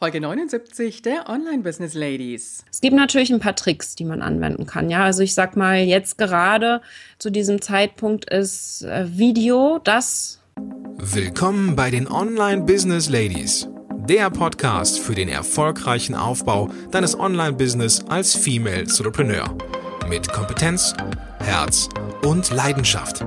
Folge 79 der Online Business Ladies. Es gibt natürlich ein paar Tricks, die man anwenden kann. Ja, also ich sag mal, jetzt gerade zu diesem Zeitpunkt ist äh, Video das. Willkommen bei den Online Business Ladies. Der Podcast für den erfolgreichen Aufbau deines Online-Business als Female Entrepreneur. Mit Kompetenz, Herz und Leidenschaft.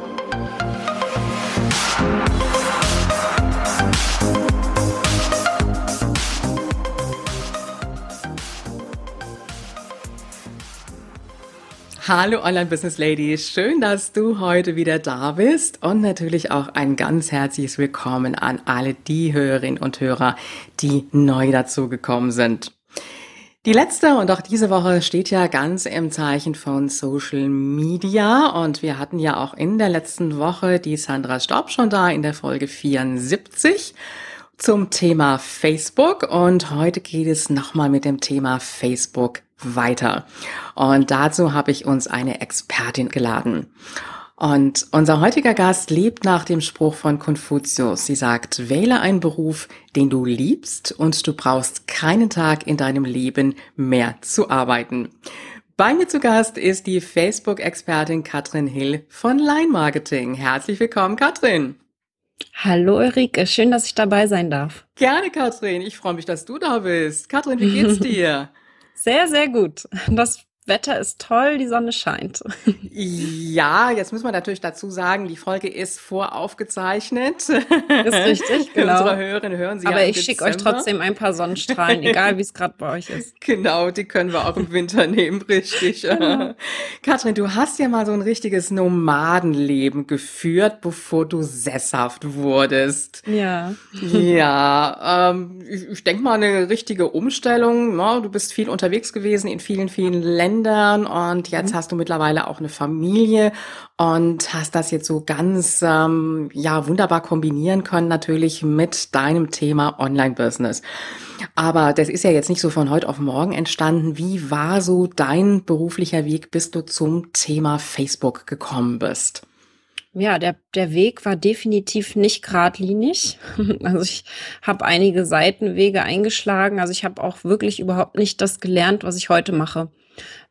Hallo Online-Business Ladies, schön, dass du heute wieder da bist. Und natürlich auch ein ganz herzliches Willkommen an alle die Hörerinnen und Hörer, die neu dazugekommen sind. Die letzte und auch diese Woche steht ja ganz im Zeichen von Social Media. Und wir hatten ja auch in der letzten Woche die Sandra Staub schon da in der Folge 74 zum Thema Facebook und heute geht es nochmal mit dem Thema Facebook weiter. Und dazu habe ich uns eine Expertin geladen. Und unser heutiger Gast lebt nach dem Spruch von Konfuzius. Sie sagt, wähle einen Beruf, den du liebst und du brauchst keinen Tag in deinem Leben mehr zu arbeiten. Bei mir zu Gast ist die Facebook-Expertin Katrin Hill von Line Marketing. Herzlich willkommen, Katrin. Hallo Ulrike, schön, dass ich dabei sein darf. Gerne, Katrin. Ich freue mich, dass du da bist. Katrin, wie geht's dir? Sehr, sehr gut. Das Wetter ist toll, die Sonne scheint. Ja, jetzt muss man natürlich dazu sagen, die Folge ist voraufgezeichnet. Ist richtig, genau. Unsere Hörerinnen hören sie Aber ja ich schicke euch trotzdem ein paar Sonnenstrahlen, egal wie es gerade bei euch ist. Genau, die können wir auch im Winter nehmen, richtig. Genau. Katrin, du hast ja mal so ein richtiges Nomadenleben geführt, bevor du sesshaft wurdest. Ja. Ja, ähm, ich, ich denke mal eine richtige Umstellung. Ja, ne? du bist viel unterwegs gewesen in vielen, vielen Ländern. Ländern und jetzt mhm. hast du mittlerweile auch eine Familie und hast das jetzt so ganz ähm, ja wunderbar kombinieren können natürlich mit deinem Thema Online-Business. Aber das ist ja jetzt nicht so von heute auf morgen entstanden. Wie war so dein beruflicher Weg, bis du zum Thema Facebook gekommen bist? Ja, der, der Weg war definitiv nicht geradlinig. Also ich habe einige Seitenwege eingeschlagen. Also ich habe auch wirklich überhaupt nicht das gelernt, was ich heute mache.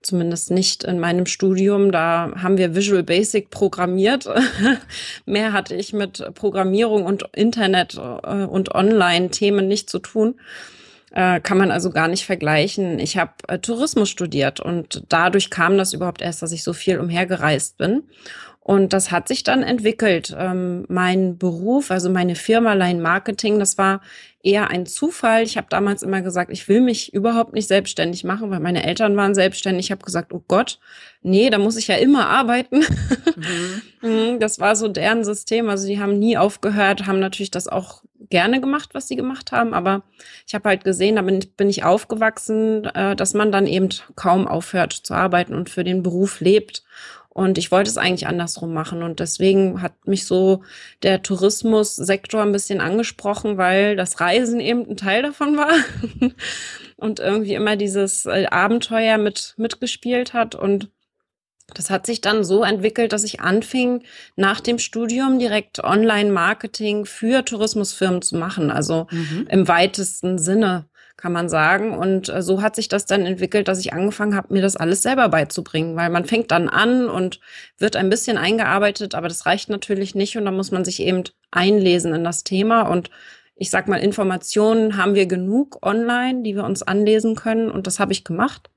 Zumindest nicht in meinem Studium. Da haben wir Visual Basic programmiert. Mehr hatte ich mit Programmierung und Internet äh, und Online-Themen nicht zu tun. Äh, kann man also gar nicht vergleichen. Ich habe äh, Tourismus studiert und dadurch kam das überhaupt erst, dass ich so viel umhergereist bin. Und das hat sich dann entwickelt. Ähm, mein Beruf, also meine Firma Line Marketing, das war eher ein Zufall. Ich habe damals immer gesagt, ich will mich überhaupt nicht selbstständig machen, weil meine Eltern waren selbstständig. Ich habe gesagt, oh Gott, nee, da muss ich ja immer arbeiten. Mhm. mhm. das war so deren System. Also die haben nie aufgehört, haben natürlich das auch gerne gemacht, was sie gemacht haben. Aber ich habe halt gesehen, da bin, bin ich aufgewachsen, äh, dass man dann eben kaum aufhört zu arbeiten und für den Beruf lebt. Und ich wollte es eigentlich andersrum machen. Und deswegen hat mich so der Tourismussektor ein bisschen angesprochen, weil das Reisen eben ein Teil davon war. und irgendwie immer dieses äh, Abenteuer mit, mitgespielt hat. Und das hat sich dann so entwickelt, dass ich anfing, nach dem Studium direkt Online-Marketing für Tourismusfirmen zu machen. Also mhm. im weitesten Sinne kann man sagen. Und äh, so hat sich das dann entwickelt, dass ich angefangen habe, mir das alles selber beizubringen, weil man fängt dann an und wird ein bisschen eingearbeitet, aber das reicht natürlich nicht und da muss man sich eben einlesen in das Thema und ich sag mal, Informationen haben wir genug online, die wir uns anlesen können und das habe ich gemacht.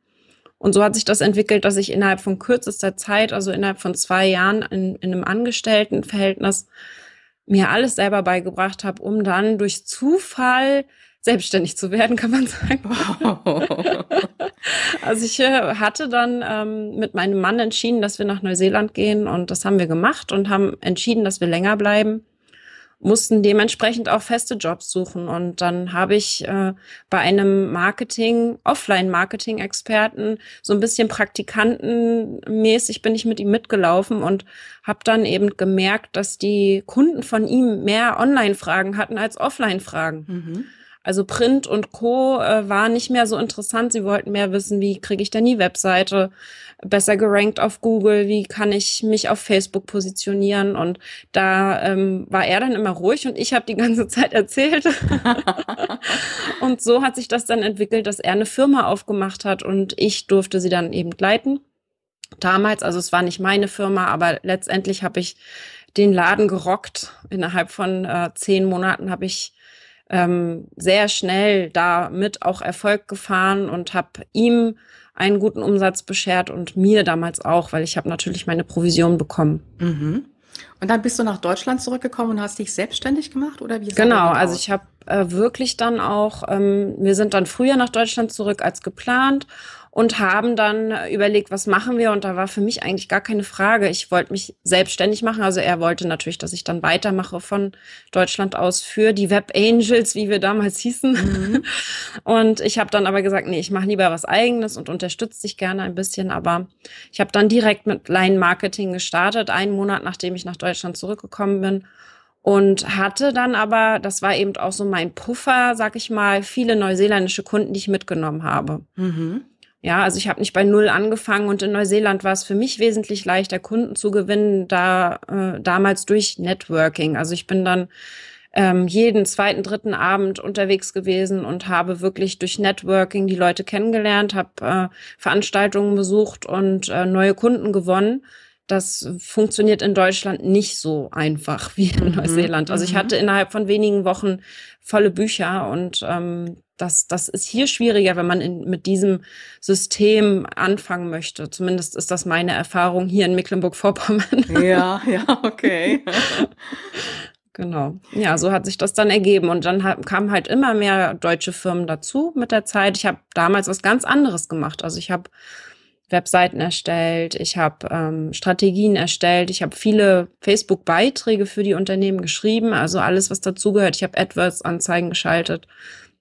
Und so hat sich das entwickelt, dass ich innerhalb von kürzester Zeit, also innerhalb von zwei Jahren in, in einem Angestelltenverhältnis, mir alles selber beigebracht habe, um dann durch Zufall selbstständig zu werden, kann man sagen. Wow. also ich äh, hatte dann ähm, mit meinem Mann entschieden, dass wir nach Neuseeland gehen und das haben wir gemacht und haben entschieden, dass wir länger bleiben mussten dementsprechend auch feste Jobs suchen. Und dann habe ich äh, bei einem Marketing, Offline-Marketing-Experten, so ein bisschen Praktikantenmäßig bin ich mit ihm mitgelaufen und habe dann eben gemerkt, dass die Kunden von ihm mehr Online-Fragen hatten als Offline-Fragen. Mhm. Also Print und Co. Äh, war nicht mehr so interessant. Sie wollten mehr wissen, wie kriege ich denn die Webseite besser gerankt auf Google, wie kann ich mich auf Facebook positionieren. Und da ähm, war er dann immer ruhig und ich habe die ganze Zeit erzählt. und so hat sich das dann entwickelt, dass er eine Firma aufgemacht hat und ich durfte sie dann eben leiten. Damals, also es war nicht meine Firma, aber letztendlich habe ich den Laden gerockt. Innerhalb von äh, zehn Monaten habe ich ähm, sehr schnell damit auch Erfolg gefahren und habe ihm einen guten Umsatz beschert und mir damals auch, weil ich habe natürlich meine Provision bekommen. Mhm. Und dann bist du nach Deutschland zurückgekommen und hast dich selbstständig gemacht oder wie? Genau, also ich habe äh, wirklich dann auch, ähm, wir sind dann früher nach Deutschland zurück als geplant und haben dann überlegt, was machen wir? Und da war für mich eigentlich gar keine Frage. Ich wollte mich selbstständig machen. Also er wollte natürlich, dass ich dann weitermache von Deutschland aus für die Web Angels, wie wir damals hießen. Mhm. Und ich habe dann aber gesagt, nee, ich mache lieber was eigenes und unterstütze dich gerne ein bisschen. Aber ich habe dann direkt mit Line Marketing gestartet, einen Monat nachdem ich nach Deutschland zurückgekommen bin und hatte dann aber, das war eben auch so mein Puffer, sag ich mal, viele neuseeländische Kunden, die ich mitgenommen habe. Mhm. Ja, also ich habe nicht bei Null angefangen und in Neuseeland war es für mich wesentlich leichter, Kunden zu gewinnen, da äh, damals durch Networking. Also ich bin dann ähm, jeden zweiten, dritten Abend unterwegs gewesen und habe wirklich durch Networking die Leute kennengelernt, habe äh, Veranstaltungen besucht und äh, neue Kunden gewonnen. Das funktioniert in Deutschland nicht so einfach wie in mhm. Neuseeland. Also ich mhm. hatte innerhalb von wenigen Wochen volle Bücher und ähm, das, das ist hier schwieriger, wenn man in, mit diesem System anfangen möchte. Zumindest ist das meine Erfahrung hier in Mecklenburg-Vorpommern. Ja, ja, okay. Genau. Ja, so hat sich das dann ergeben. Und dann kamen halt immer mehr deutsche Firmen dazu mit der Zeit. Ich habe damals was ganz anderes gemacht. Also ich habe Webseiten erstellt, ich habe ähm, Strategien erstellt, ich habe viele Facebook-Beiträge für die Unternehmen geschrieben, also alles, was dazugehört. Ich habe AdWords-Anzeigen geschaltet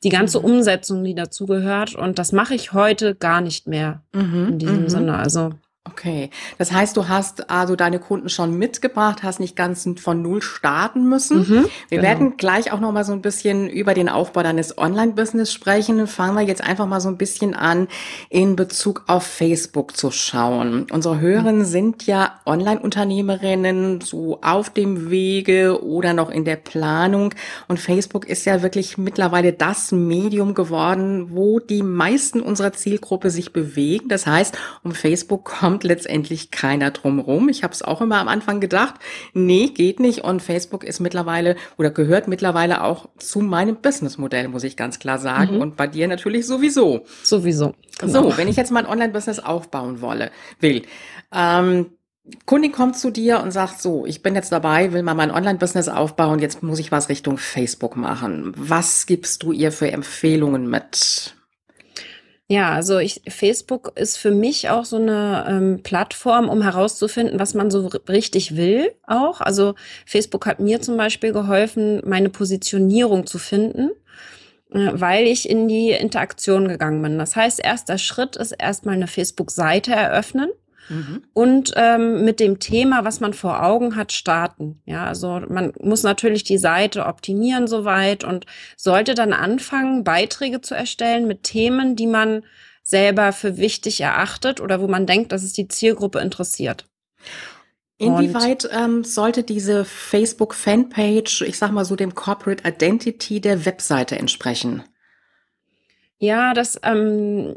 die ganze mhm. Umsetzung, die dazugehört. Und das mache ich heute gar nicht mehr mhm. in diesem mhm. Sinne. Also Okay, das heißt, du hast also deine Kunden schon mitgebracht, hast nicht ganz von Null starten müssen. Mhm, wir genau. werden gleich auch noch mal so ein bisschen über den Aufbau deines Online-Business sprechen. Fangen wir jetzt einfach mal so ein bisschen an, in Bezug auf Facebook zu schauen. Unsere Hörerinnen mhm. sind ja Online-Unternehmerinnen, so auf dem Wege oder noch in der Planung. Und Facebook ist ja wirklich mittlerweile das Medium geworden, wo die meisten unserer Zielgruppe sich bewegen. Das heißt, um Facebook kommt kommt letztendlich keiner drum rum. Ich habe es auch immer am Anfang gedacht, nee, geht nicht. Und Facebook ist mittlerweile oder gehört mittlerweile auch zu meinem Businessmodell, muss ich ganz klar sagen. Mhm. Und bei dir natürlich sowieso. Sowieso. Genau. So, wenn ich jetzt mal ein Online-Business aufbauen wolle, will, ähm, Kundin kommt zu dir und sagt so, ich bin jetzt dabei, will mal mein Online-Business aufbauen, jetzt muss ich was Richtung Facebook machen. Was gibst du ihr für Empfehlungen mit? Ja, also ich, Facebook ist für mich auch so eine ähm, Plattform, um herauszufinden, was man so richtig will auch. Also Facebook hat mir zum Beispiel geholfen, meine Positionierung zu finden, äh, weil ich in die Interaktion gegangen bin. Das heißt, erster Schritt ist erstmal eine Facebook-Seite eröffnen Mhm. Und ähm, mit dem Thema, was man vor Augen hat, starten. Ja, also man muss natürlich die Seite optimieren soweit und sollte dann anfangen, Beiträge zu erstellen mit Themen, die man selber für wichtig erachtet oder wo man denkt, dass es die Zielgruppe interessiert. Inwieweit ähm, sollte diese Facebook-Fanpage, ich sag mal so, dem Corporate Identity der Webseite entsprechen? Ja, das ähm,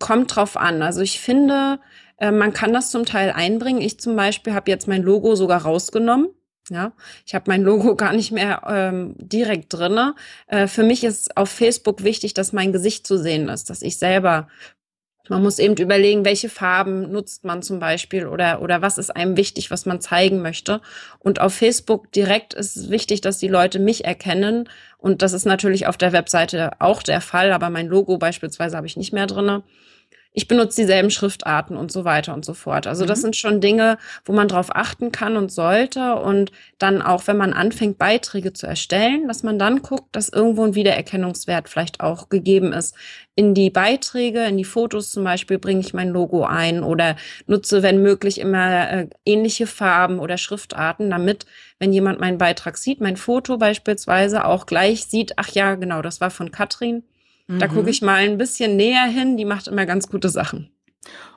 kommt drauf an. Also ich finde, äh, man kann das zum Teil einbringen. Ich zum Beispiel habe jetzt mein Logo sogar rausgenommen. Ja, ich habe mein Logo gar nicht mehr ähm, direkt drinne. Äh, für mich ist auf Facebook wichtig, dass mein Gesicht zu sehen ist, dass ich selber man muss eben überlegen, welche Farben nutzt man zum Beispiel oder, oder was ist einem wichtig, was man zeigen möchte. Und auf Facebook direkt ist es wichtig, dass die Leute mich erkennen. Und das ist natürlich auf der Webseite auch der Fall, aber mein Logo beispielsweise habe ich nicht mehr drinne. Ich benutze dieselben Schriftarten und so weiter und so fort. Also mhm. das sind schon Dinge, wo man drauf achten kann und sollte. Und dann auch, wenn man anfängt, Beiträge zu erstellen, dass man dann guckt, dass irgendwo ein Wiedererkennungswert vielleicht auch gegeben ist. In die Beiträge, in die Fotos zum Beispiel bringe ich mein Logo ein oder nutze, wenn möglich, immer äh, ähnliche Farben oder Schriftarten, damit, wenn jemand meinen Beitrag sieht, mein Foto beispielsweise auch gleich sieht, ach ja, genau, das war von Katrin da gucke mhm. ich mal ein bisschen näher hin. Die macht immer ganz gute Sachen.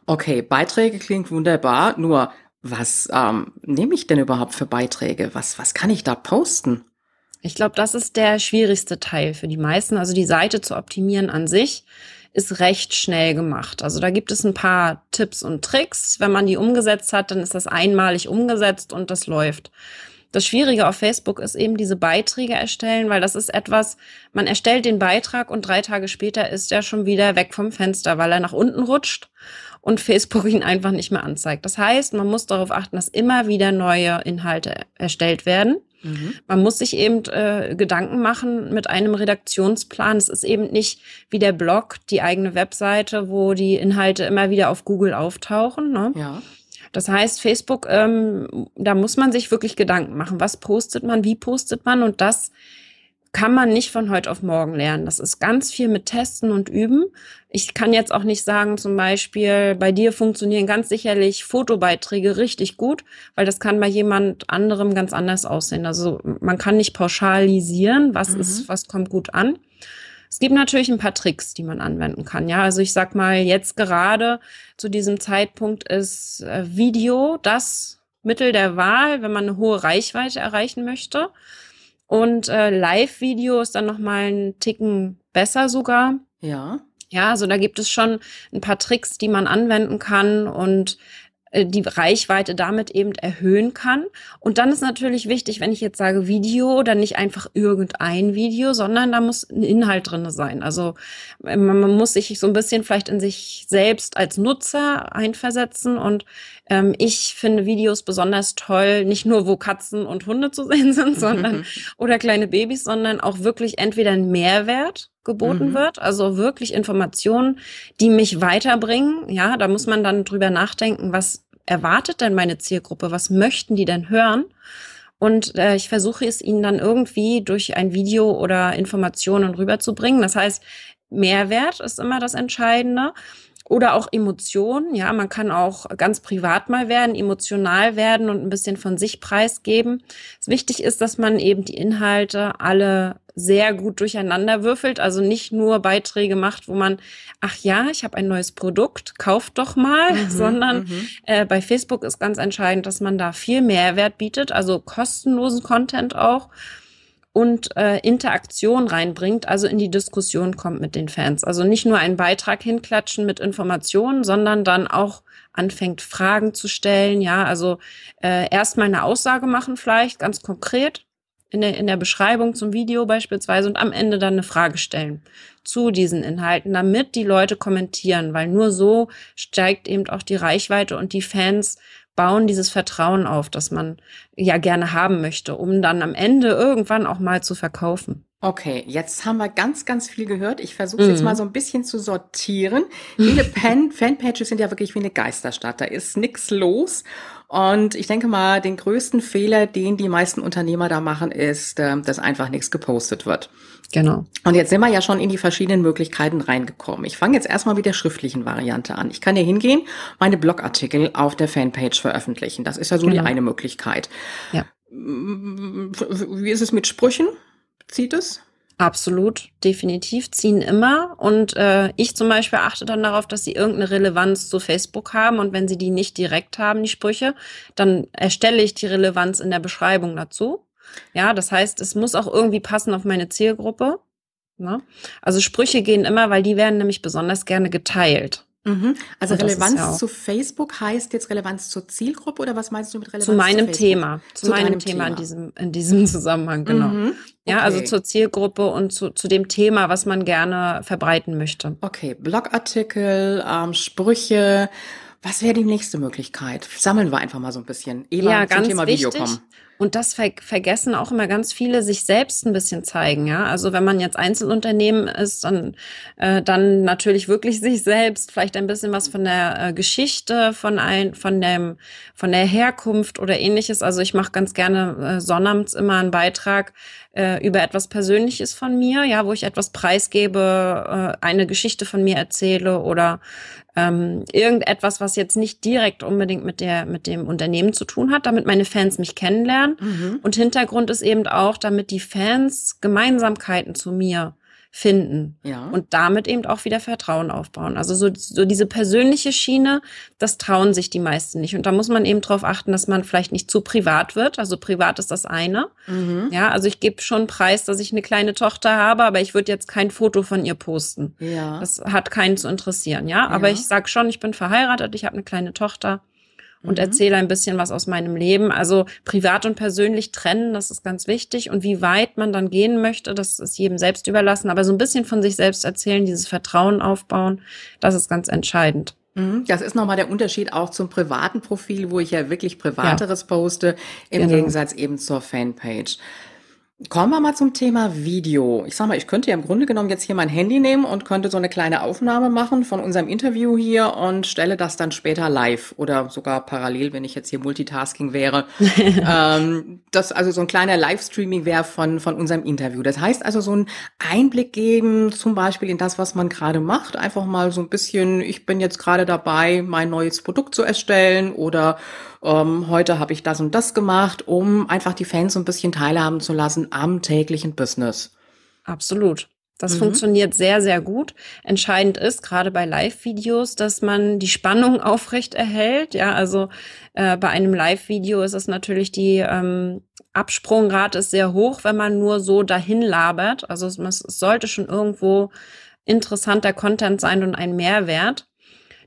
Okay, Beiträge klingt wunderbar. Nur, was ähm, nehme ich denn überhaupt für Beiträge? Was, was kann ich da posten? Ich glaube, das ist der schwierigste Teil für die meisten. Also die Seite zu optimieren an sich ist recht schnell gemacht. Also da gibt es ein paar Tipps und Tricks. Wenn man die umgesetzt hat, dann ist das einmalig umgesetzt und das läuft. Das Schwierige auf Facebook ist eben diese Beiträge erstellen, weil das ist etwas, man erstellt den Beitrag und drei Tage später ist er schon wieder weg vom Fenster, weil er nach unten rutscht und Facebook ihn einfach nicht mehr anzeigt. Das heißt, man muss darauf achten, dass immer wieder neue Inhalte erstellt werden. Mhm. Man muss sich eben äh, Gedanken machen mit einem Redaktionsplan. Es ist eben nicht wie der Blog, die eigene Webseite, wo die Inhalte immer wieder auf Google auftauchen. Ne? Ja das heißt, Facebook, ähm, da muss man sich wirklich Gedanken machen. Was postet man? Wie postet man? Und das kann man nicht von heute auf morgen lernen. Das ist ganz viel mit Testen und Üben. Ich kann jetzt auch nicht sagen, zum Beispiel, bei dir funktionieren ganz sicherlich Fotobeiträge richtig gut, weil das kann bei jemand anderem ganz anders aussehen. Also man kann nicht pauschalisieren, was mhm. ist, was kommt gut an. Es gibt natürlich ein paar Tricks, die man anwenden kann. Ja, also ich sag mal, jetzt gerade zu diesem Zeitpunkt ist äh, Video das Mittel der Wahl, wenn man eine hohe Reichweite erreichen möchte. Und äh, Live-Video ist dann noch mal einen Ticken besser sogar. Ja. Ja, also da gibt es schon ein paar Tricks, die man anwenden kann und die Reichweite damit eben erhöhen kann. Und dann ist natürlich wichtig, wenn ich jetzt sage Video, dann nicht einfach irgendein Video, sondern da muss ein Inhalt drinne sein. Also äh, man muss sich so ein bisschen vielleicht in sich selbst als Nutzer einversetzen. Und ähm, ich finde Videos besonders toll, nicht nur wo Katzen und Hunde zu sehen sind, sondern oder kleine Babys, sondern auch wirklich entweder ein Mehrwert geboten mhm. wird, also wirklich Informationen, die mich weiterbringen. Ja, da muss man dann drüber nachdenken, was erwartet denn meine Zielgruppe? Was möchten die denn hören? Und äh, ich versuche es ihnen dann irgendwie durch ein Video oder Informationen rüberzubringen. Das heißt, Mehrwert ist immer das Entscheidende. Oder auch Emotionen. Ja, man kann auch ganz privat mal werden, emotional werden und ein bisschen von sich preisgeben. Es wichtig ist, dass man eben die Inhalte alle sehr gut durcheinander würfelt, also nicht nur Beiträge macht, wo man, ach ja, ich habe ein neues Produkt, kauft doch mal, mhm, sondern mhm. Äh, bei Facebook ist ganz entscheidend, dass man da viel Mehrwert bietet, also kostenlosen Content auch und äh, Interaktion reinbringt, also in die Diskussion kommt mit den Fans. Also nicht nur einen Beitrag hinklatschen mit Informationen, sondern dann auch anfängt, Fragen zu stellen. Ja, also äh, erstmal eine Aussage machen vielleicht, ganz konkret in der, in der Beschreibung zum Video beispielsweise und am Ende dann eine Frage stellen zu diesen Inhalten, damit die Leute kommentieren, weil nur so steigt eben auch die Reichweite und die Fans bauen dieses Vertrauen auf, das man ja gerne haben möchte, um dann am Ende irgendwann auch mal zu verkaufen. Okay, jetzt haben wir ganz, ganz viel gehört. Ich versuche mhm. jetzt mal so ein bisschen zu sortieren. Viele Fan Fanpages sind ja wirklich wie eine Geisterstadt. Da ist nix los. Und ich denke mal, den größten Fehler, den die meisten Unternehmer da machen, ist, ähm, dass einfach nichts gepostet wird. Genau. Und jetzt sind wir ja schon in die verschiedenen Möglichkeiten reingekommen. Ich fange jetzt erstmal mit der schriftlichen Variante an. Ich kann ja hingehen, meine Blogartikel auf der Fanpage veröffentlichen. Das ist ja so genau. die eine Möglichkeit. Ja. Wie ist es mit Sprüchen? Zieht es? Absolut, definitiv ziehen immer. Und äh, ich zum Beispiel achte dann darauf, dass sie irgendeine Relevanz zu Facebook haben. Und wenn sie die nicht direkt haben, die Sprüche, dann erstelle ich die Relevanz in der Beschreibung dazu. Ja, das heißt, es muss auch irgendwie passen auf meine Zielgruppe. Ne? Also Sprüche gehen immer, weil die werden nämlich besonders gerne geteilt. Mhm. Also Relevanz ja zu Facebook heißt jetzt Relevanz zur Zielgruppe oder was meinst du mit Relevanz zu meinem zu Thema? Zu, zu meinem Thema, Thema, in diesem in diesem Zusammenhang genau. Mhm. Okay. Ja, also zur Zielgruppe und zu, zu dem Thema, was man gerne verbreiten möchte. Okay, Blogartikel, ähm, Sprüche. Was wäre die nächste Möglichkeit? Sammeln wir einfach mal so ein bisschen. Ehe ja, zum Thema wichtig. Video kommen. Und das ver vergessen auch immer ganz viele, sich selbst ein bisschen zeigen. Ja, also wenn man jetzt Einzelunternehmen ist, dann, äh, dann natürlich wirklich sich selbst, vielleicht ein bisschen was von der äh, Geschichte, von ein, von dem, von der Herkunft oder ähnliches. Also ich mache ganz gerne äh, sonnabends immer einen Beitrag äh, über etwas Persönliches von mir, ja, wo ich etwas preisgebe, äh, eine Geschichte von mir erzähle oder ähm, irgendetwas, was jetzt nicht direkt unbedingt mit der mit dem Unternehmen zu tun hat, damit meine Fans mich kennenlernen. Mhm. Und Hintergrund ist eben auch, damit die Fans Gemeinsamkeiten zu mir finden ja. und damit eben auch wieder Vertrauen aufbauen. Also so, so diese persönliche Schiene, das trauen sich die meisten nicht. Und da muss man eben darauf achten, dass man vielleicht nicht zu privat wird. Also privat ist das eine. Mhm. Ja, also ich gebe schon Preis, dass ich eine kleine Tochter habe, aber ich würde jetzt kein Foto von ihr posten. Ja. Das hat keinen zu interessieren. Ja, aber ja. ich sag schon, ich bin verheiratet, ich habe eine kleine Tochter und mhm. erzähle ein bisschen was aus meinem Leben. Also privat und persönlich trennen, das ist ganz wichtig. Und wie weit man dann gehen möchte, das ist jedem selbst überlassen. Aber so ein bisschen von sich selbst erzählen, dieses Vertrauen aufbauen, das ist ganz entscheidend. Mhm. Das ist nochmal der Unterschied auch zum privaten Profil, wo ich ja wirklich Privateres ja. poste, im genau. Gegensatz eben zur Fanpage. Kommen wir mal zum Thema Video. Ich sag mal, ich könnte ja im Grunde genommen jetzt hier mein Handy nehmen und könnte so eine kleine Aufnahme machen von unserem Interview hier und stelle das dann später live oder sogar parallel, wenn ich jetzt hier Multitasking wäre. ähm, das also so ein kleiner Livestreaming wäre von, von unserem Interview. Das heißt also so ein Einblick geben, zum Beispiel in das, was man gerade macht. Einfach mal so ein bisschen, ich bin jetzt gerade dabei, mein neues Produkt zu erstellen oder ähm, heute habe ich das und das gemacht, um einfach die Fans so ein bisschen teilhaben zu lassen am täglichen Business. Absolut. Das mhm. funktioniert sehr, sehr gut. Entscheidend ist, gerade bei Live-Videos, dass man die Spannung aufrecht erhält. Ja, also äh, bei einem Live-Video ist es natürlich die ähm, Absprungrate ist sehr hoch, wenn man nur so dahin labert. Also es, es sollte schon irgendwo interessanter Content sein und ein Mehrwert.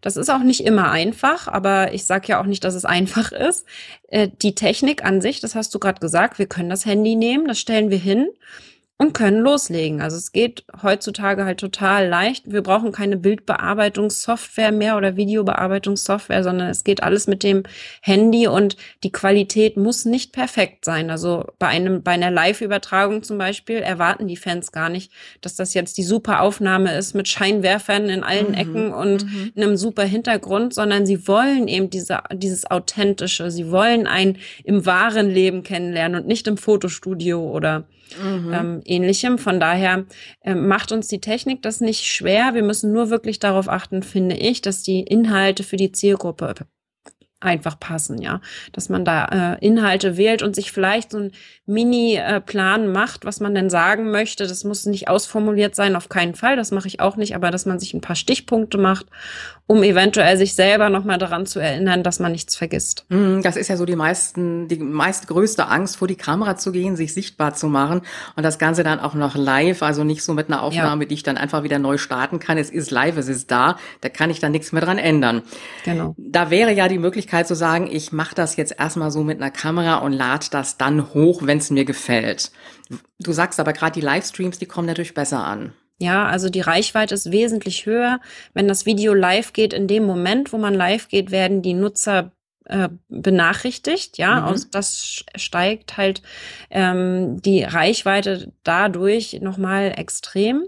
Das ist auch nicht immer einfach, aber ich sage ja auch nicht, dass es einfach ist. Äh, die Technik an sich, das hast du gerade gesagt, wir können das Handy nehmen, das stellen wir hin und können loslegen. Also es geht heutzutage halt total leicht. Wir brauchen keine Bildbearbeitungssoftware mehr oder Videobearbeitungssoftware, sondern es geht alles mit dem Handy und die Qualität muss nicht perfekt sein. Also bei einem, bei einer Live-Übertragung zum Beispiel erwarten die Fans gar nicht, dass das jetzt die super Aufnahme ist mit Scheinwerfern in allen mhm. Ecken und mhm. einem super Hintergrund, sondern sie wollen eben diese, dieses authentische. Sie wollen ein im wahren Leben kennenlernen und nicht im Fotostudio oder mhm. ähm, ähnlichem. Von daher äh, macht uns die Technik das nicht schwer. Wir müssen nur wirklich darauf achten, finde ich, dass die Inhalte für die Zielgruppe einfach passen, ja. Dass man da äh, Inhalte wählt und sich vielleicht so ein Mini-Plan äh, macht, was man denn sagen möchte. Das muss nicht ausformuliert sein, auf keinen Fall. Das mache ich auch nicht, aber dass man sich ein paar Stichpunkte macht, um eventuell sich selber nochmal daran zu erinnern, dass man nichts vergisst. Mhm, das ist ja so die meisten, die meist größte Angst, vor die Kamera zu gehen, sich sichtbar zu machen und das Ganze dann auch noch live, also nicht so mit einer Aufnahme, ja. die ich dann einfach wieder neu starten kann. Es ist live, es ist da, da kann ich dann nichts mehr dran ändern. Genau. Da wäre ja die Möglichkeit zu sagen, ich mache das jetzt erstmal so mit einer Kamera und lade das dann hoch, wenn es mir gefällt. Du sagst aber gerade die Livestreams, die kommen natürlich besser an. Ja, also die Reichweite ist wesentlich höher. Wenn das Video live geht, in dem Moment, wo man live geht, werden die Nutzer äh, benachrichtigt, ja, mhm. und das steigt halt ähm, die Reichweite dadurch nochmal extrem.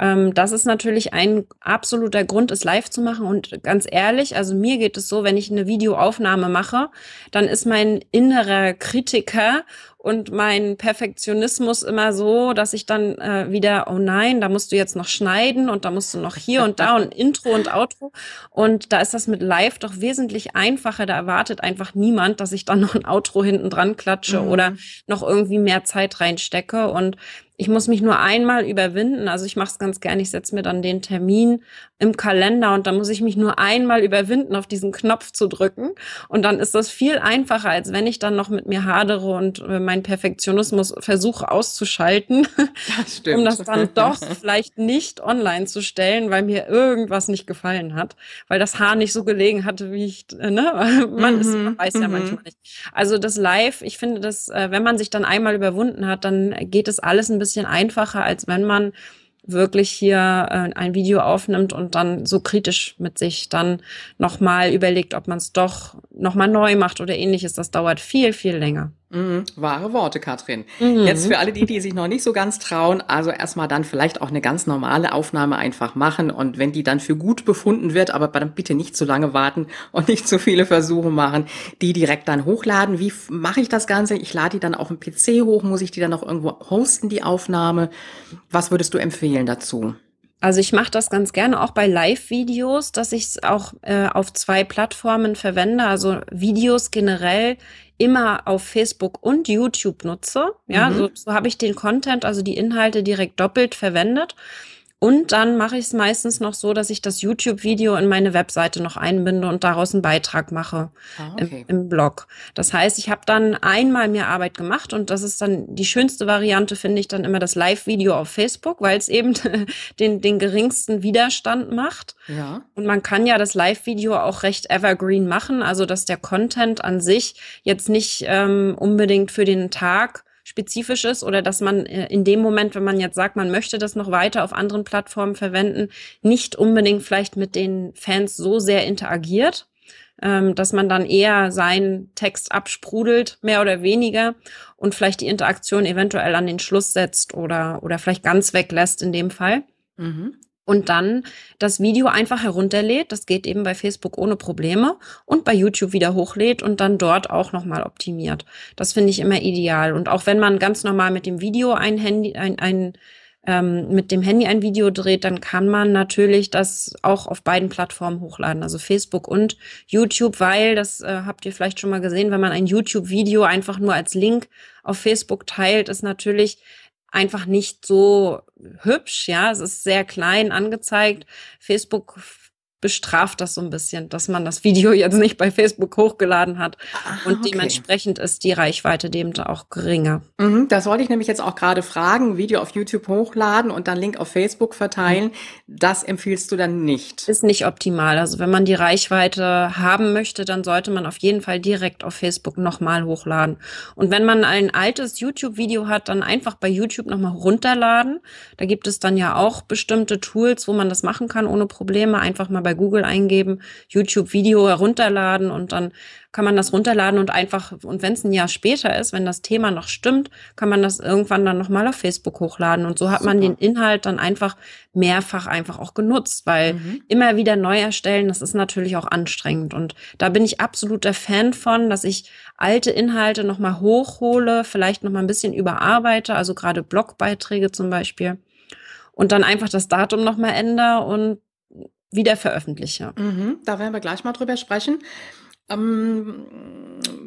Ähm, das ist natürlich ein absoluter Grund, es live zu machen. Und ganz ehrlich, also mir geht es so, wenn ich eine Videoaufnahme mache, dann ist mein innerer Kritiker und mein Perfektionismus immer so, dass ich dann äh, wieder, oh nein, da musst du jetzt noch schneiden und da musst du noch hier und da und Intro und Outro. Und da ist das mit Live doch wesentlich einfacher. Da erwartet einfach niemand, dass ich dann noch ein Outro hinten dran klatsche mhm. oder noch irgendwie mehr Zeit reinstecke. Und ich muss mich nur einmal überwinden. Also ich mache es ganz gerne. Ich setze mir dann den Termin im Kalender und dann muss ich mich nur einmal überwinden, auf diesen Knopf zu drücken. Und dann ist das viel einfacher, als wenn ich dann noch mit mir hadere und äh, meinen Perfektionismus versuche auszuschalten, das um das dann doch vielleicht nicht online zu stellen, weil mir irgendwas nicht gefallen hat, weil das Haar nicht so gelegen hatte, wie ich, äh, ne? Man, ist, man mhm, weiß ja mhm. manchmal nicht. Also das Live, ich finde, dass äh, wenn man sich dann einmal überwunden hat, dann geht es alles ein bisschen einfacher, als wenn man wirklich hier äh, ein Video aufnimmt und dann so kritisch mit sich dann nochmal überlegt, ob man es doch nochmal neu macht oder ähnliches. Das dauert viel, viel länger. Mhm, wahre Worte, Katrin. Mhm. Jetzt für alle die, die sich noch nicht so ganz trauen, also erstmal dann vielleicht auch eine ganz normale Aufnahme einfach machen und wenn die dann für gut befunden wird, aber dann bitte nicht zu lange warten und nicht zu viele Versuche machen, die direkt dann hochladen. Wie mache ich das Ganze? Ich lade die dann auf dem PC hoch, muss ich die dann noch irgendwo hosten, die Aufnahme? Was würdest du empfehlen dazu? Also ich mache das ganz gerne auch bei Live-Videos, dass ich es auch äh, auf zwei Plattformen verwende. Also Videos generell immer auf Facebook und YouTube nutze. Ja, mhm. so, so habe ich den Content, also die Inhalte direkt doppelt verwendet. Und dann mache ich es meistens noch so, dass ich das YouTube-Video in meine Webseite noch einbinde und daraus einen Beitrag mache ah, okay. im, im, Blog. Das heißt, ich habe dann einmal mehr Arbeit gemacht und das ist dann die schönste Variante, finde ich, dann immer das Live-Video auf Facebook, weil es eben den, den geringsten Widerstand macht. Ja. Und man kann ja das Live-Video auch recht evergreen machen, also dass der Content an sich jetzt nicht ähm, unbedingt für den Tag spezifisch ist oder dass man äh, in dem Moment, wenn man jetzt sagt, man möchte das noch weiter auf anderen Plattformen verwenden, nicht unbedingt vielleicht mit den Fans so sehr interagiert, ähm, dass man dann eher seinen Text absprudelt, mehr oder weniger, und vielleicht die Interaktion eventuell an den Schluss setzt oder, oder vielleicht ganz weglässt in dem Fall. Mhm und dann das Video einfach herunterlädt. Das geht eben bei Facebook ohne Probleme und bei YouTube wieder hochlädt und dann dort auch nochmal optimiert. Das finde ich immer ideal. Und auch wenn man ganz normal mit dem Video ein Handy, ein, ein ähm, mit dem Handy ein Video dreht, dann kann man natürlich das auch auf beiden Plattformen hochladen, also Facebook und YouTube, weil, das äh, habt ihr vielleicht schon mal gesehen, wenn man ein YouTube-Video einfach nur als Link auf Facebook teilt, ist natürlich einfach nicht so hübsch, ja. Es ist sehr klein angezeigt. Facebook bestraft das so ein bisschen, dass man das Video jetzt nicht bei Facebook hochgeladen hat. Ah, und dementsprechend ist die Reichweite dem da auch geringer. Mhm, das wollte ich nämlich jetzt auch gerade fragen. Video auf YouTube hochladen und dann Link auf Facebook verteilen. Mhm. Das empfiehlst du dann nicht? Ist nicht optimal. Also wenn man die Reichweite haben möchte, dann sollte man auf jeden Fall direkt auf Facebook nochmal hochladen. Und wenn man ein altes YouTube-Video hat, dann einfach bei YouTube nochmal runterladen. Da gibt es dann ja auch bestimmte Tools, wo man das machen kann ohne Probleme. Einfach mal bei bei Google eingeben, YouTube-Video herunterladen und dann kann man das runterladen und einfach, und wenn es ein Jahr später ist, wenn das Thema noch stimmt, kann man das irgendwann dann nochmal auf Facebook hochladen. Und so hat Super. man den Inhalt dann einfach mehrfach einfach auch genutzt, weil mhm. immer wieder neu erstellen, das ist natürlich auch anstrengend. Und da bin ich absoluter Fan von, dass ich alte Inhalte nochmal hochhole, vielleicht nochmal ein bisschen überarbeite, also gerade Blogbeiträge zum Beispiel. Und dann einfach das Datum nochmal ändere und wieder veröffentliche. Mhm, da werden wir gleich mal drüber sprechen. Ähm,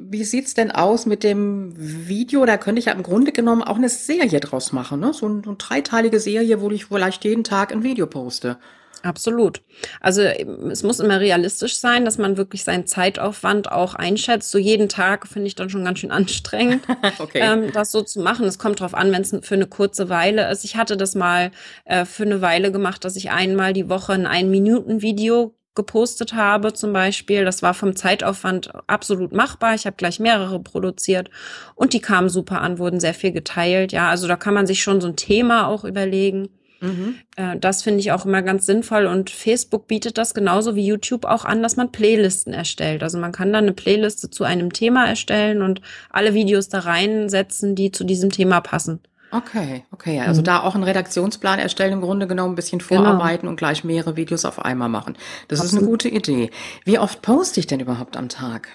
wie sieht's denn aus mit dem Video? Da könnte ich ja im Grunde genommen auch eine Serie draus machen, ne? So, ein, so eine dreiteilige Serie, wo ich vielleicht jeden Tag ein Video poste. Absolut. Also es muss immer realistisch sein, dass man wirklich seinen Zeitaufwand auch einschätzt. So jeden Tag finde ich dann schon ganz schön anstrengend, okay. ähm, das so zu machen. Es kommt drauf an, wenn es für eine kurze Weile ist. Ich hatte das mal äh, für eine Weile gemacht, dass ich einmal die Woche ein Ein-Minuten-Video gepostet habe zum Beispiel. Das war vom Zeitaufwand absolut machbar. Ich habe gleich mehrere produziert und die kamen super an, wurden sehr viel geteilt. Ja, also da kann man sich schon so ein Thema auch überlegen. Mhm. Äh, das finde ich auch immer ganz sinnvoll und Facebook bietet das genauso wie YouTube auch an, dass man Playlisten erstellt. Also man kann dann eine Playliste zu einem Thema erstellen und alle Videos da reinsetzen, die zu diesem Thema passen. Okay, okay. Also mhm. da auch einen Redaktionsplan erstellen, im Grunde genommen ein bisschen genau. vorarbeiten genau. und gleich mehrere Videos auf einmal machen. Das Absolut. ist eine gute Idee. Wie oft poste ich denn überhaupt am Tag?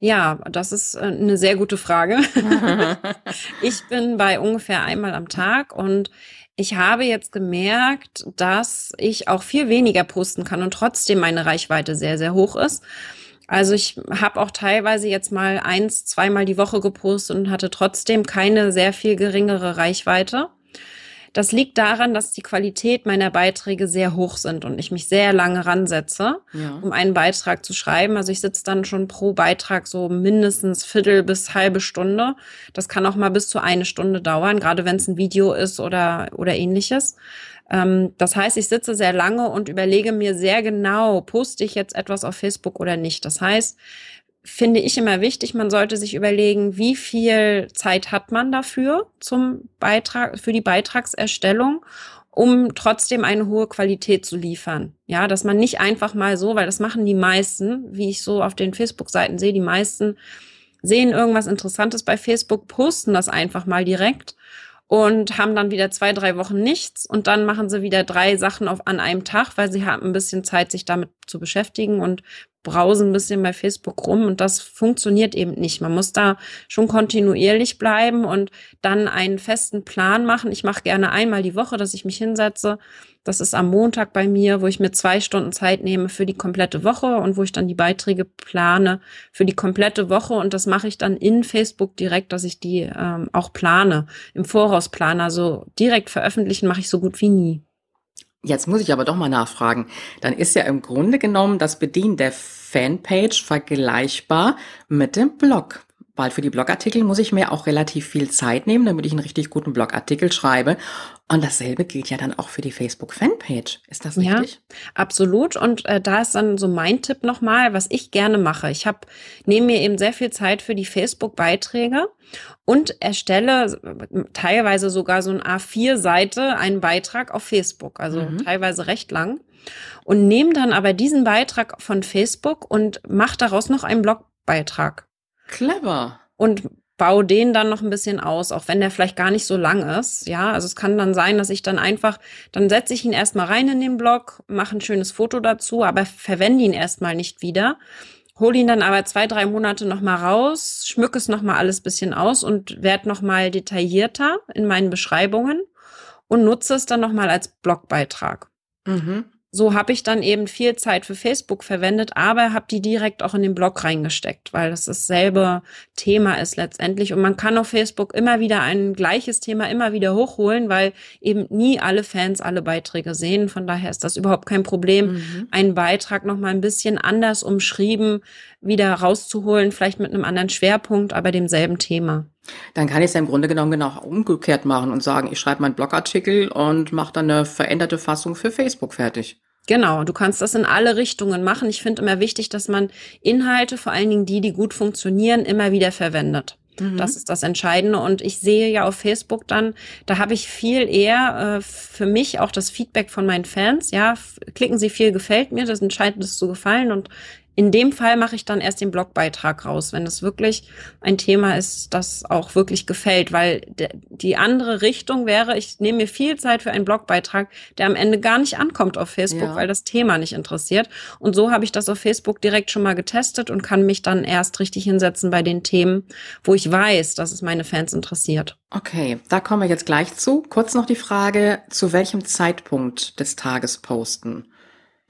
Ja, das ist äh, eine sehr gute Frage. ich bin bei ungefähr einmal am Tag und ich habe jetzt gemerkt, dass ich auch viel weniger posten kann und trotzdem meine Reichweite sehr, sehr hoch ist. Also ich habe auch teilweise jetzt mal eins, zweimal die Woche gepostet und hatte trotzdem keine sehr viel geringere Reichweite. Das liegt daran, dass die Qualität meiner Beiträge sehr hoch sind und ich mich sehr lange ransetze, ja. um einen Beitrag zu schreiben. Also ich sitze dann schon pro Beitrag so mindestens Viertel bis halbe Stunde. Das kann auch mal bis zu eine Stunde dauern, gerade wenn es ein Video ist oder, oder ähnliches. Ähm, das heißt, ich sitze sehr lange und überlege mir sehr genau, poste ich jetzt etwas auf Facebook oder nicht. Das heißt, finde ich immer wichtig, man sollte sich überlegen, wie viel Zeit hat man dafür zum Beitrag, für die Beitragserstellung, um trotzdem eine hohe Qualität zu liefern. Ja, dass man nicht einfach mal so, weil das machen die meisten, wie ich so auf den Facebook-Seiten sehe, die meisten sehen irgendwas Interessantes bei Facebook, posten das einfach mal direkt und haben dann wieder zwei, drei Wochen nichts und dann machen sie wieder drei Sachen auf, an einem Tag, weil sie haben ein bisschen Zeit, sich damit zu beschäftigen und brausen ein bisschen bei Facebook rum und das funktioniert eben nicht. Man muss da schon kontinuierlich bleiben und dann einen festen Plan machen. Ich mache gerne einmal die Woche, dass ich mich hinsetze. Das ist am Montag bei mir, wo ich mir zwei Stunden Zeit nehme für die komplette Woche und wo ich dann die Beiträge plane für die komplette Woche. Und das mache ich dann in Facebook direkt, dass ich die ähm, auch plane, im Voraus plane. Also direkt veröffentlichen mache ich so gut wie nie. Jetzt muss ich aber doch mal nachfragen. Dann ist ja im Grunde genommen das Bedienen der Fanpage vergleichbar mit dem Blog. Weil für die Blogartikel muss ich mir auch relativ viel Zeit nehmen, damit ich einen richtig guten Blogartikel schreibe. Und dasselbe gilt ja dann auch für die Facebook-Fanpage. Ist das richtig? Ja, absolut. Und äh, da ist dann so mein Tipp nochmal, was ich gerne mache. Ich habe nehme mir eben sehr viel Zeit für die Facebook-Beiträge und erstelle teilweise sogar so ein A4-Seite einen Beitrag auf Facebook, also mhm. teilweise recht lang. Und nehme dann aber diesen Beitrag von Facebook und mache daraus noch einen Blogbeitrag. Clever. Und baue den dann noch ein bisschen aus, auch wenn der vielleicht gar nicht so lang ist. Ja, also es kann dann sein, dass ich dann einfach, dann setze ich ihn erstmal rein in den Blog, mache ein schönes Foto dazu, aber verwende ihn erstmal nicht wieder. Hol ihn dann aber zwei, drei Monate nochmal raus, schmücke es nochmal alles bisschen aus und werde nochmal detaillierter in meinen Beschreibungen und nutze es dann nochmal als Blogbeitrag. Mhm so habe ich dann eben viel Zeit für Facebook verwendet, aber habe die direkt auch in den Blog reingesteckt, weil das dasselbe Thema ist letztendlich. Und man kann auf Facebook immer wieder ein gleiches Thema immer wieder hochholen, weil eben nie alle Fans alle Beiträge sehen. Von daher ist das überhaupt kein Problem, mhm. einen Beitrag noch mal ein bisschen anders umschrieben wieder rauszuholen, vielleicht mit einem anderen Schwerpunkt, aber demselben Thema. Dann kann ich es ja im Grunde genommen genau umgekehrt machen und sagen, ich schreibe meinen Blogartikel und mache dann eine veränderte Fassung für Facebook fertig. Genau, du kannst das in alle Richtungen machen. Ich finde immer wichtig, dass man Inhalte, vor allen Dingen die, die gut funktionieren, immer wieder verwendet. Mhm. Das ist das Entscheidende. Und ich sehe ja auf Facebook dann, da habe ich viel eher äh, für mich auch das Feedback von meinen Fans. Ja, klicken Sie viel gefällt mir, das entscheidet es zu gefallen. Und in dem Fall mache ich dann erst den Blogbeitrag raus, wenn es wirklich ein Thema ist, das auch wirklich gefällt, weil die andere Richtung wäre, ich nehme mir viel Zeit für einen Blogbeitrag, der am Ende gar nicht ankommt auf Facebook, ja. weil das Thema nicht interessiert. Und so habe ich das auf Facebook direkt schon mal getestet und kann mich dann erst richtig hinsetzen bei den Themen, wo ich weiß, dass es meine Fans interessiert. Okay, da kommen wir jetzt gleich zu. Kurz noch die Frage, zu welchem Zeitpunkt des Tages posten?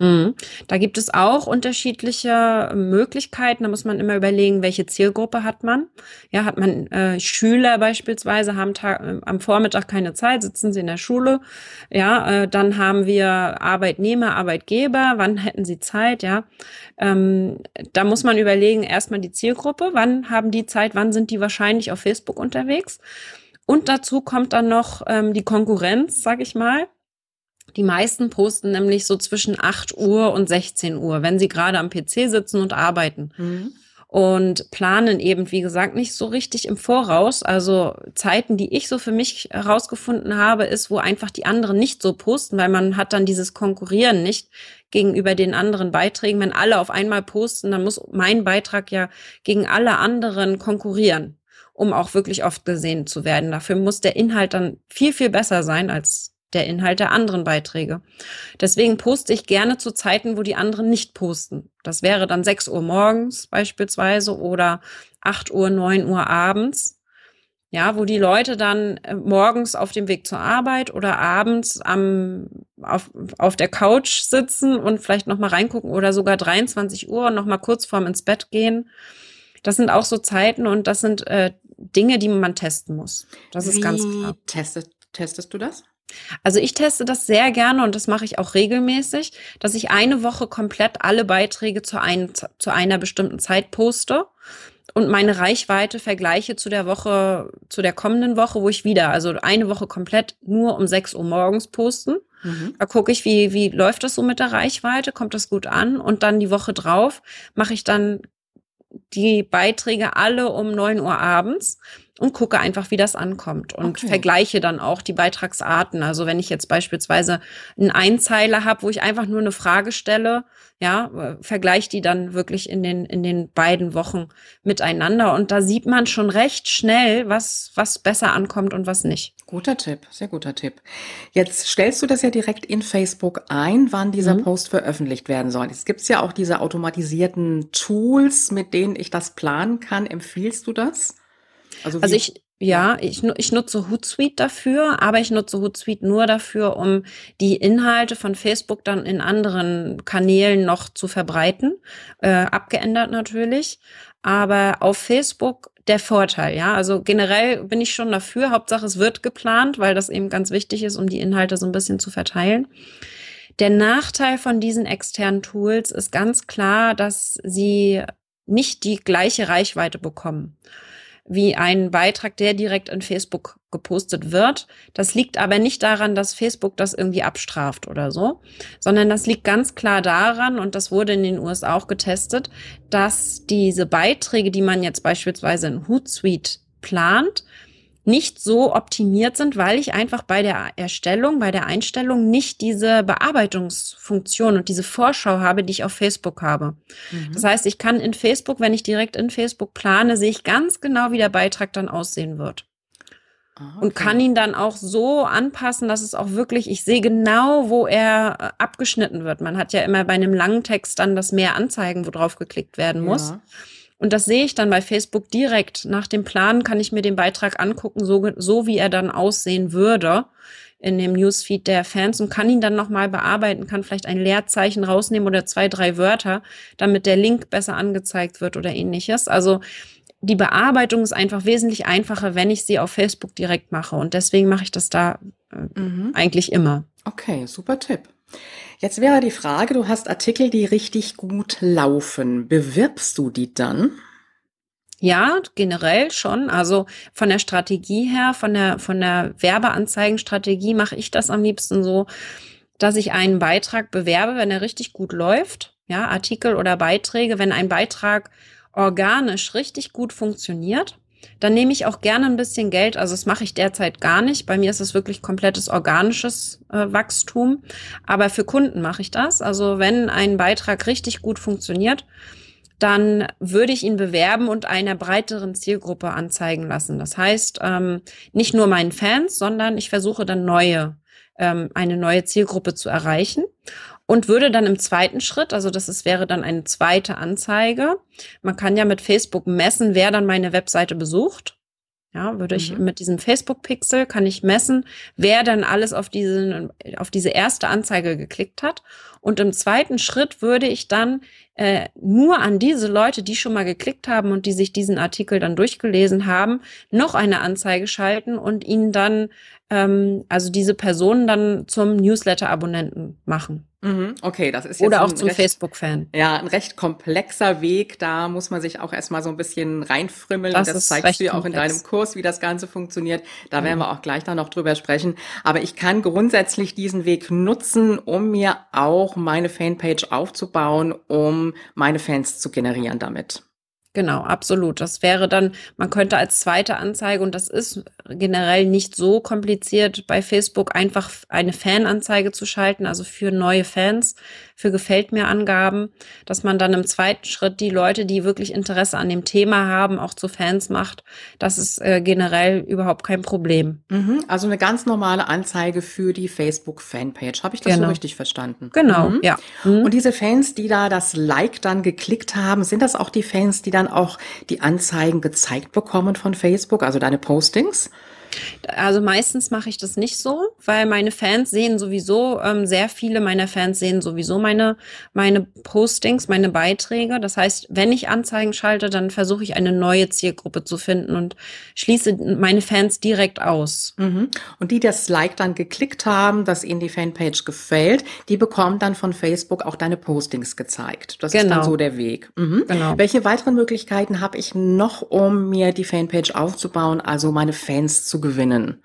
Mhm. Da gibt es auch unterschiedliche Möglichkeiten. Da muss man immer überlegen, welche Zielgruppe hat man. Ja, hat man äh, Schüler beispielsweise, haben äh, am Vormittag keine Zeit, sitzen sie in der Schule. Ja, äh, dann haben wir Arbeitnehmer, Arbeitgeber. Wann hätten sie Zeit? Ja, ähm, da muss man überlegen, erstmal die Zielgruppe. Wann haben die Zeit? Wann sind die wahrscheinlich auf Facebook unterwegs? Und dazu kommt dann noch ähm, die Konkurrenz, sag ich mal. Die meisten posten nämlich so zwischen 8 Uhr und 16 Uhr, wenn sie gerade am PC sitzen und arbeiten. Mhm. Und planen eben, wie gesagt, nicht so richtig im Voraus. Also Zeiten, die ich so für mich herausgefunden habe, ist, wo einfach die anderen nicht so posten, weil man hat dann dieses Konkurrieren nicht gegenüber den anderen Beiträgen. Wenn alle auf einmal posten, dann muss mein Beitrag ja gegen alle anderen konkurrieren, um auch wirklich oft gesehen zu werden. Dafür muss der Inhalt dann viel, viel besser sein als der Inhalt der anderen Beiträge. Deswegen poste ich gerne zu Zeiten, wo die anderen nicht posten. Das wäre dann 6 Uhr morgens beispielsweise oder 8 Uhr, 9 Uhr abends. Ja, wo die Leute dann äh, morgens auf dem Weg zur Arbeit oder abends am, auf, auf der Couch sitzen und vielleicht nochmal reingucken oder sogar 23 Uhr und nochmal kurz vorm ins Bett gehen. Das sind auch so Zeiten und das sind äh, Dinge, die man testen muss. Das ist Wie ganz klar. Testet, testest du das? Also ich teste das sehr gerne und das mache ich auch regelmäßig, dass ich eine Woche komplett alle Beiträge zu, ein, zu einer bestimmten Zeit poste und meine Reichweite vergleiche zu der Woche, zu der kommenden Woche, wo ich wieder, also eine Woche komplett nur um 6 Uhr morgens posten. Mhm. Da gucke ich, wie, wie läuft das so mit der Reichweite, kommt das gut an und dann die Woche drauf mache ich dann die Beiträge alle um 9 Uhr abends und gucke einfach, wie das ankommt und Okay. vergleiche dann auch die Beitragsarten. Also wenn ich jetzt beispielsweise einen Einzeiler habe, wo ich einfach nur eine Frage stelle, ja, vergleiche die dann wirklich in den, in den beiden Wochen miteinander. Und da sieht man schon recht schnell, was, was besser ankommt und was nicht. Guter Tipp, sehr guter Tipp. Jetzt stellst du das ja direkt in Facebook ein, wann dieser Mhm. Post veröffentlicht werden soll. Es gibt ja auch diese automatisierten Tools, mit denen ich das planen kann. Empfiehlst du das? Also wie- ich, ja, ich, ich nutze Hootsuite dafür, aber ich nutze Hootsuite nur dafür, um die Inhalte von Facebook dann in anderen Kanälen noch zu verbreiten, äh, abgeändert natürlich. Aber auf Facebook der Vorteil, ja. Also generell bin ich schon dafür. Hauptsache es wird geplant, weil das eben ganz wichtig ist, um die Inhalte so ein bisschen zu verteilen. Der Nachteil von diesen externen Tools ist ganz klar, dass sie nicht die gleiche Reichweite bekommen wie ein Beitrag, der direkt in Facebook gepostet wird. Das liegt aber nicht daran, dass Facebook das irgendwie abstraft oder so, sondern das liegt ganz klar daran, und das wurde in den USA auch getestet, dass diese Beiträge, die man jetzt beispielsweise in Hootsuite plant, nicht so optimiert sind, weil ich einfach bei der Erstellung, bei der Einstellung nicht diese Bearbeitungsfunktion und diese Vorschau habe, die ich auf Facebook habe. Mhm. Das heißt, ich kann in Facebook, wenn ich direkt in Facebook plane, sehe ich ganz genau, wie der Beitrag dann aussehen wird. Ah, Und okay. kann ihn dann auch so anpassen, dass es auch wirklich, ich sehe genau, wo er äh, abgeschnitten wird. Man hat ja immer bei einem langen Text dann das mehr Anzeigen, wo drauf geklickt werden muss. Ja. Und das sehe ich dann bei Facebook direkt. Nach dem Plan kann ich mir den Beitrag angucken, so, so wie er dann aussehen würde in dem Newsfeed der Fans und kann ihn dann nochmal bearbeiten, kann vielleicht ein Leerzeichen rausnehmen oder zwei, drei Wörter, damit der Link besser angezeigt wird oder ähnliches. Also die Bearbeitung ist einfach wesentlich einfacher, wenn ich sie auf Facebook direkt mache. Und deswegen mache ich das da äh, Mhm. eigentlich immer. Okay, super Tipp. Jetzt wäre die Frage, du hast Artikel, die richtig gut laufen. Bewirbst du die dann? Ja, generell schon. Also von der Strategie her, von der, von der Werbeanzeigenstrategie mache ich das am liebsten so, dass ich einen Beitrag bewerbe, wenn er richtig gut läuft. Ja, Artikel oder Beiträge, wenn ein Beitrag organisch richtig gut funktioniert, dann nehme ich auch gerne ein bisschen Geld. Also das mache ich derzeit gar nicht. Bei mir ist es wirklich komplettes organisches äh, Wachstum. Aber für Kunden mache ich das. Also wenn ein Beitrag richtig gut funktioniert, dann würde ich ihn bewerben und einer breiteren Zielgruppe anzeigen lassen. Das heißt, ähm, nicht nur meinen Fans, sondern ich versuche dann neue, ähm, eine neue Zielgruppe zu erreichen und würde dann im zweiten Schritt, also das ist, wäre dann eine zweite Anzeige. Man kann ja mit Facebook messen, wer dann meine Webseite besucht. Ja, würde ich Mhm. mit diesem Facebook-Pixel kann ich messen, wer dann alles auf diesen, auf diese erste Anzeige geklickt hat. Und im zweiten Schritt würde ich dann äh, nur an diese Leute, die schon mal geklickt haben und die sich diesen Artikel dann durchgelesen haben, noch eine Anzeige schalten und ihnen dann, ähm, also diese Personen dann zum Newsletter-Abonnenten machen. Mhm. Okay, das ist jetzt Oder auch zum Facebook-Fan. Ja, ein recht komplexer Weg. Da muss man sich auch erstmal so ein bisschen reinfrimmeln. Das das zeigst du ja auch in deinem Kurs, wie das Ganze funktioniert. Da werden Mhm. wir auch gleich dann noch drüber sprechen. Aber ich kann grundsätzlich diesen Weg nutzen, um mir auch meine Fanpage aufzubauen, um meine Fans zu generieren damit. Genau, absolut. Das wäre dann, man könnte als zweite Anzeige, und das ist generell nicht so kompliziert bei Facebook, einfach eine Fananzeige zu schalten, also für neue Fans, für Gefällt mir Angaben, dass man dann im zweiten Schritt die Leute, die wirklich Interesse an dem Thema haben, auch zu Fans macht. Das ist äh, generell überhaupt kein Problem. Mhm. Also eine ganz normale Anzeige für die Facebook-Fanpage. Habe ich das so Genau. richtig verstanden? Genau, Mhm. ja. Mhm. Und diese Fans, die da das Like dann geklickt haben, sind das auch die Fans, die dann auch die Anzeigen gezeigt bekommen von Facebook, also deine Postings? Also meistens mache ich das nicht so, weil meine Fans sehen sowieso, ähm, sehr viele meiner Fans sehen sowieso meine, meine Postings, meine Beiträge. Das heißt, wenn ich Anzeigen schalte, dann versuche ich eine neue Zielgruppe zu finden und schließe meine Fans direkt aus. Mhm. Und die das Like dann geklickt haben, dass ihnen die Fanpage gefällt, die bekommen dann von Facebook auch deine Postings gezeigt. Das ist dann Genau. so der Weg. Mhm. Genau. Welche weiteren Möglichkeiten habe ich noch, um mir die Fanpage aufzubauen, also meine Fans zu gewinnen?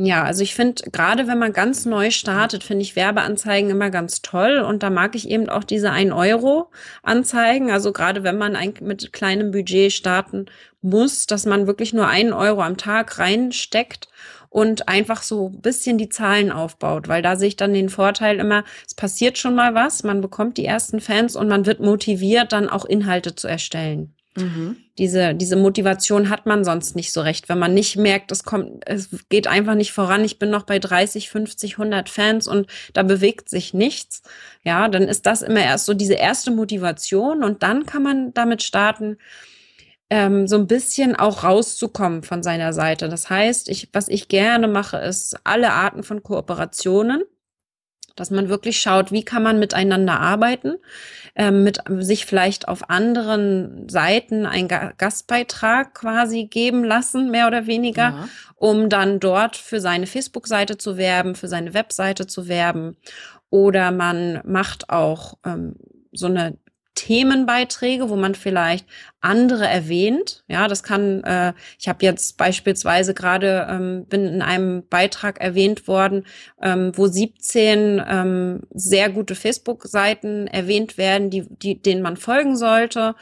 Ja, also ich finde, gerade wenn man ganz neu startet, finde ich Werbeanzeigen immer ganz toll. Und da mag ich eben auch diese 1-Euro-Anzeigen. Also gerade wenn man ein, mit kleinem Budget starten muss, dass man wirklich nur einen Euro am Tag reinsteckt und einfach so ein bisschen die Zahlen aufbaut, weil da sehe ich dann den Vorteil immer, es passiert schon mal was, man bekommt die ersten Fans und man wird motiviert, dann auch Inhalte zu erstellen. Mhm. Diese, diese Motivation hat man sonst nicht so recht, wenn man nicht merkt, es kommt, es geht einfach nicht voran. Ich bin noch bei 30, 50, 100 Fans und da bewegt sich nichts. Ja, dann ist das immer erst so diese erste Motivation und dann kann man damit starten, ähm, so ein bisschen auch rauszukommen von seiner Seite. Das heißt, ich, was ich gerne mache, ist alle Arten von Kooperationen dass man wirklich schaut, wie kann man miteinander arbeiten, ähm, mit sich vielleicht auf anderen Seiten einen Gastbeitrag quasi geben lassen, mehr oder weniger, ja. um dann dort für seine Facebook-Seite zu werben, für seine Webseite zu werben. Oder man macht auch ähm, so eine Themenbeiträge, wo man vielleicht andere erwähnt. Ja, das kann, äh, ich habe jetzt beispielsweise gerade, ähm, bin in einem Beitrag erwähnt worden, ähm, wo 17 ähm, sehr gute Facebook-Seiten erwähnt werden, die, die, denen man folgen sollte.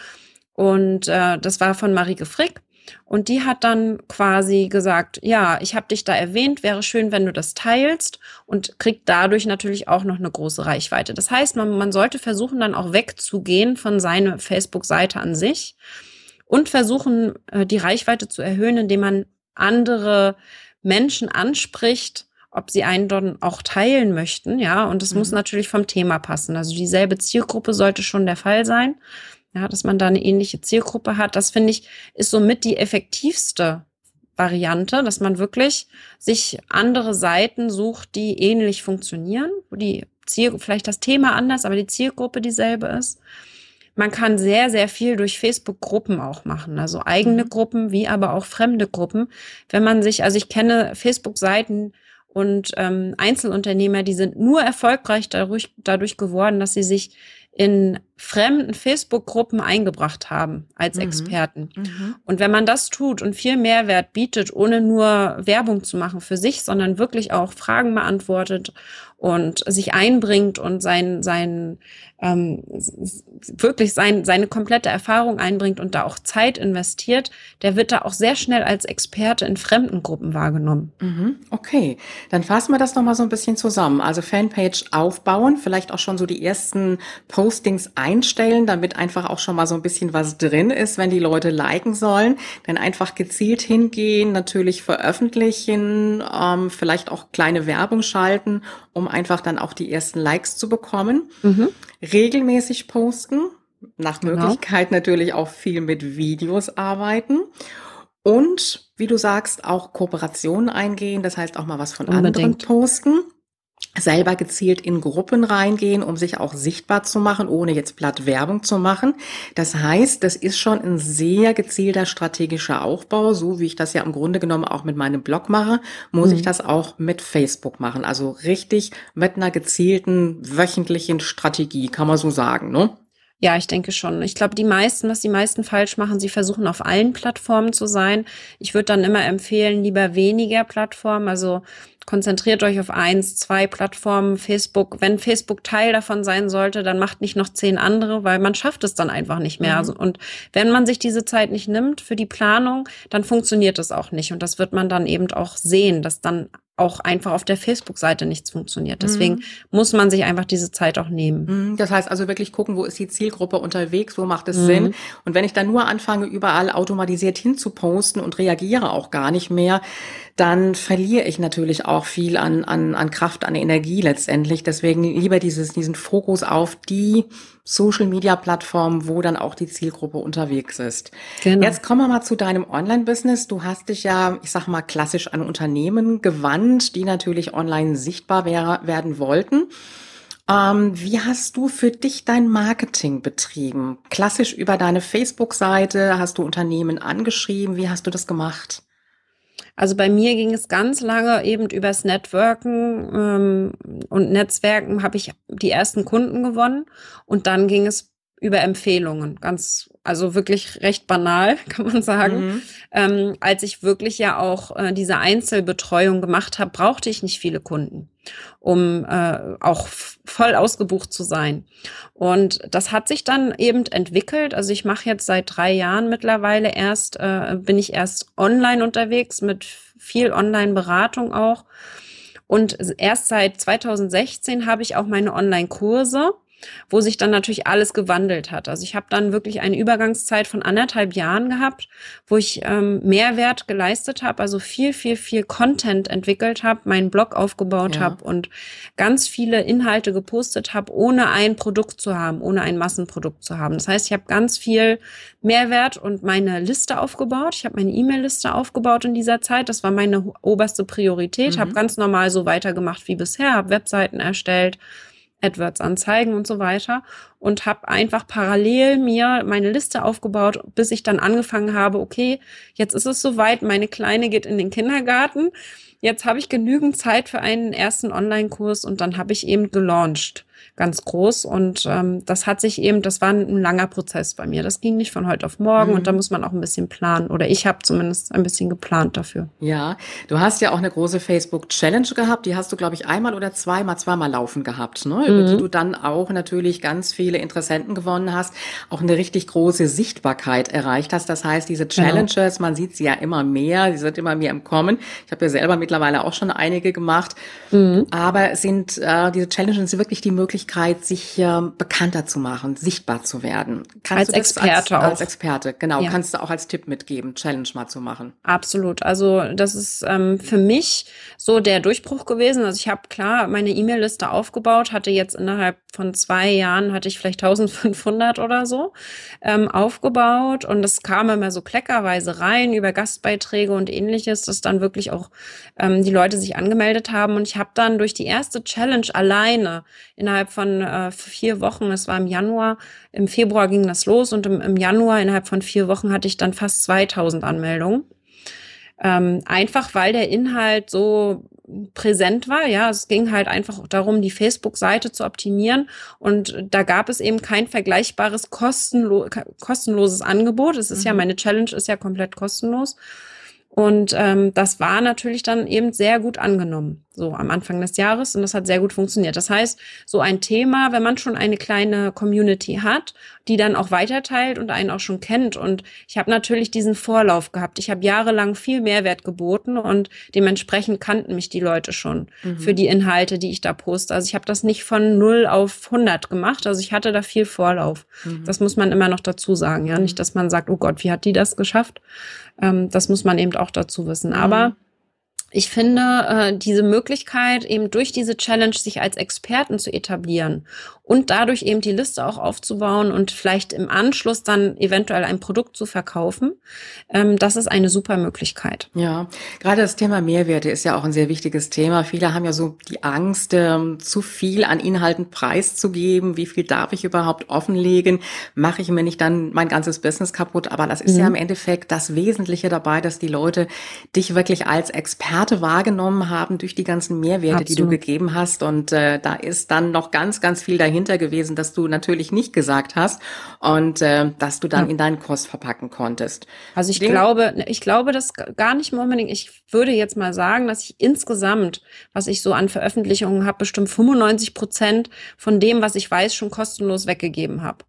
Und äh, das war von Marike Frick. Und die hat dann quasi gesagt, ja, ich habe dich da erwähnt, wäre schön, wenn du das teilst und kriegt dadurch natürlich auch noch eine große Reichweite. Das heißt, man, man sollte versuchen, dann auch wegzugehen von seiner Facebook-Seite an sich und versuchen, äh, die Reichweite zu erhöhen, indem man andere Menschen anspricht, ob sie einen dann auch teilen möchten, ja, und es mhm. muss natürlich vom Thema passen. Also dieselbe Zielgruppe sollte schon der Fall sein ja, dass man da eine ähnliche Zielgruppe hat. Das finde ich ist somit die effektivste Variante, dass man wirklich sich andere Seiten sucht, die ähnlich funktionieren, wo die Ziel, vielleicht das Thema anders, aber die Zielgruppe dieselbe ist. Man kann sehr, sehr viel durch Facebook-Gruppen auch machen, also eigene mhm. Gruppen, wie aber auch fremde Gruppen. Wenn man sich, also ich kenne Facebook-Seiten und ähm, Einzelunternehmer, die sind nur erfolgreich dadurch, dadurch geworden, dass sie sich in fremden Facebook-Gruppen eingebracht haben als mhm. Experten. Mhm. Und wenn man das tut und viel Mehrwert bietet, ohne nur Werbung zu machen für sich, sondern wirklich auch Fragen beantwortet und sich einbringt und sein, sein ähm, wirklich sein, seine komplette Erfahrung einbringt und da auch Zeit investiert, der wird da auch sehr schnell als Experte in fremden Gruppen wahrgenommen. Mhm, okay, dann fassen wir das nochmal so ein bisschen zusammen. Also Fanpage aufbauen, vielleicht auch schon so die ersten Postings einstellen, damit einfach auch schon mal so ein bisschen was drin ist, wenn die Leute liken sollen. Dann einfach gezielt hingehen, natürlich veröffentlichen, ähm, vielleicht auch kleine Werbung schalten, um einfach dann auch die ersten Likes zu bekommen. Mhm regelmäßig posten, nach genau. Möglichkeit natürlich auch viel mit Videos arbeiten und wie du sagst, auch Kooperationen eingehen, das heißt auch mal was von Unbedingt. anderen posten selber gezielt in Gruppen reingehen, um sich auch sichtbar zu machen, ohne jetzt platt Werbung zu machen. Das heißt, das ist schon ein sehr gezielter strategischer Aufbau, so wie ich das ja im Grunde genommen auch mit meinem Blog mache, muss mhm. ich das auch mit Facebook machen. Also richtig mit einer gezielten wöchentlichen Strategie, kann man so sagen, ne? Ja, ich denke schon. Ich glaube, die meisten, was die meisten falsch machen, sie versuchen auf allen Plattformen zu sein. Ich würde dann immer empfehlen, lieber weniger Plattformen. Also konzentriert euch auf eins, zwei Plattformen, Facebook. Wenn Facebook Teil davon sein sollte, dann macht nicht noch zehn andere, weil man schafft es dann einfach nicht mehr. Mhm. Also, und wenn man sich diese Zeit nicht nimmt für die Planung, dann funktioniert es auch nicht. Und das wird man dann eben auch sehen, dass dann auch einfach auf der Facebook-Seite nichts funktioniert. Deswegen mhm. muss man sich einfach diese Zeit auch nehmen. Mhm. Das heißt also wirklich gucken, wo ist die Zielgruppe unterwegs, wo macht es mhm. Sinn. Und wenn ich dann nur anfange, überall automatisiert hinzuposten und reagiere auch gar nicht mehr, dann verliere ich natürlich auch viel an, an, an Kraft, an Energie letztendlich. Deswegen lieber dieses, diesen Fokus auf die Social Media Plattformen, wo dann auch die Zielgruppe unterwegs ist. Genau. Jetzt kommen wir mal zu deinem Online-Business. Du hast dich ja, ich sag mal, klassisch an Unternehmen gewandt, die natürlich online sichtbar wär, werden wollten. Ähm, wie hast du für dich dein Marketing betrieben? Klassisch über deine Facebook-Seite? Hast du Unternehmen angeschrieben? Wie hast du das gemacht? Also bei mir ging es ganz lange eben übers Networken ähm, und Netzwerken habe ich die ersten Kunden gewonnen und dann ging es über Empfehlungen, ganz also wirklich recht banal, kann man sagen. Mhm. Ähm, als ich wirklich ja auch äh, diese Einzelbetreuung gemacht habe, brauchte ich nicht viele Kunden, um äh, auch voll ausgebucht zu sein. Und das hat sich dann eben entwickelt. Also ich mache jetzt seit drei Jahren mittlerweile erst, äh, bin ich erst online unterwegs mit viel Online-Beratung auch. Und erst seit 2016 habe ich auch meine Online-Kurse wo sich dann natürlich alles gewandelt hat. Also ich habe dann wirklich eine Übergangszeit von anderthalb Jahren gehabt, wo ich ähm, Mehrwert geleistet habe, also viel, viel, viel Content entwickelt habe, meinen Blog aufgebaut ja. habe und ganz viele Inhalte gepostet habe, ohne ein Produkt zu haben, ohne ein Massenprodukt zu haben. Das heißt, ich habe ganz viel Mehrwert und meine Liste aufgebaut. Ich habe meine E-Mail-Liste aufgebaut in dieser Zeit. Das war meine oberste Priorität. Mhm. Habe ganz normal so weitergemacht wie bisher, habe Webseiten erstellt, AdWords-Anzeigen und so weiter und habe einfach parallel mir meine Liste aufgebaut, bis ich dann angefangen habe, okay, jetzt ist es soweit, meine Kleine geht in den Kindergarten, jetzt habe ich genügend Zeit für einen ersten Online-Kurs und dann habe ich eben gelauncht ganz groß. Und ähm, das hat sich eben, das war ein, langer Prozess bei mir. Das ging nicht von heute auf morgen mhm. und da muss man auch ein bisschen planen. Oder ich habe zumindest ein bisschen geplant dafür. Ja, du hast ja auch eine große Facebook-Challenge gehabt. Die hast du, glaube ich, einmal oder zweimal, zweimal laufen gehabt, ne? über mhm. die du dann auch natürlich ganz viele Interessenten gewonnen hast, auch eine richtig große Sichtbarkeit erreicht hast. Das heißt, diese genau. Challenges, genau. man sieht sie ja immer mehr, sie sind immer mehr im Kommen. Ich habe ja selber mittlerweile auch schon einige gemacht. Mhm. Aber sind äh, diese Challenges wirklich die Möglichkeit, Möglichkeit, sich äh, bekannter zu machen, sichtbar zu werden. Kannst als Experte als, auch. Als Experte, genau. Ja. Kannst du auch als Tipp mitgeben, Challenge mal zu machen. Absolut. Also das ist ähm, für mich so der Durchbruch gewesen. Also ich habe klar meine E-Mail-Liste aufgebaut, hatte jetzt innerhalb von zwei Jahren, hatte ich vielleicht 1500 oder so ähm, aufgebaut und es kam immer so kleckerweise rein über Gastbeiträge und ähnliches, dass dann wirklich auch ähm, die Leute sich angemeldet haben und ich habe dann durch die erste Challenge alleine innerhalb von äh, vier Wochen, es war im Januar, im Februar ging das los und im, im Januar innerhalb von vier Wochen hatte ich dann fast 2000 Anmeldungen. Ähm, einfach weil der Inhalt so präsent war. Ja, es ging halt einfach darum, die Facebook-Seite zu optimieren. Und da gab es eben kein vergleichbares kostenlo kostenloses Angebot. Es ist mhm. ja, meine Challenge ist ja komplett kostenlos. Und ähm, das war natürlich dann eben sehr gut angenommen so am Anfang des Jahres und das hat sehr gut funktioniert. Das heißt, so ein Thema, wenn man schon eine kleine Community hat, die dann auch weiterteilt und einen auch schon kennt und ich habe natürlich diesen Vorlauf gehabt. Ich habe jahrelang viel Mehrwert geboten und dementsprechend kannten mich die Leute schon mhm. für die Inhalte, die ich da poste. Also ich habe das nicht von 0 auf 100 gemacht, also ich hatte da viel Vorlauf. Mhm. Das muss man immer noch dazu sagen, ja, nicht, dass man sagt, oh Gott, wie hat die das geschafft? Ähm, das muss man eben auch dazu wissen. Aber mhm ich finde, äh, diese Möglichkeit, eben durch diese Challenge sich als Experten zu etablieren und dadurch eben die Liste auch aufzubauen und vielleicht im Anschluss dann eventuell ein Produkt zu verkaufen, ähm, das ist eine super Möglichkeit. Ja, gerade das Thema Mehrwerte ist ja auch ein sehr wichtiges Thema. Viele haben ja so die Angst, ähm, zu viel an Inhalten preiszugeben. Wie viel darf ich überhaupt offenlegen? Mache ich mir nicht dann mein ganzes Business kaputt? Aber das ist mhm. ja im Endeffekt das Wesentliche dabei, dass die Leute dich wirklich als Experte wahrgenommen haben durch die ganzen Mehrwerte, Absolut. die du gegeben hast. Und äh, da ist dann noch ganz, ganz viel dahinter dahinter gewesen, dass du natürlich nicht gesagt hast und äh, dass du dann ja. in deinen Kurs verpacken konntest. Also ich Den glaube, ich glaube das gar nicht mehr unbedingt. Ich würde jetzt mal sagen, dass ich insgesamt, was ich so an Veröffentlichungen habe, bestimmt 95 Prozent von dem, was ich weiß, schon kostenlos weggegeben habe.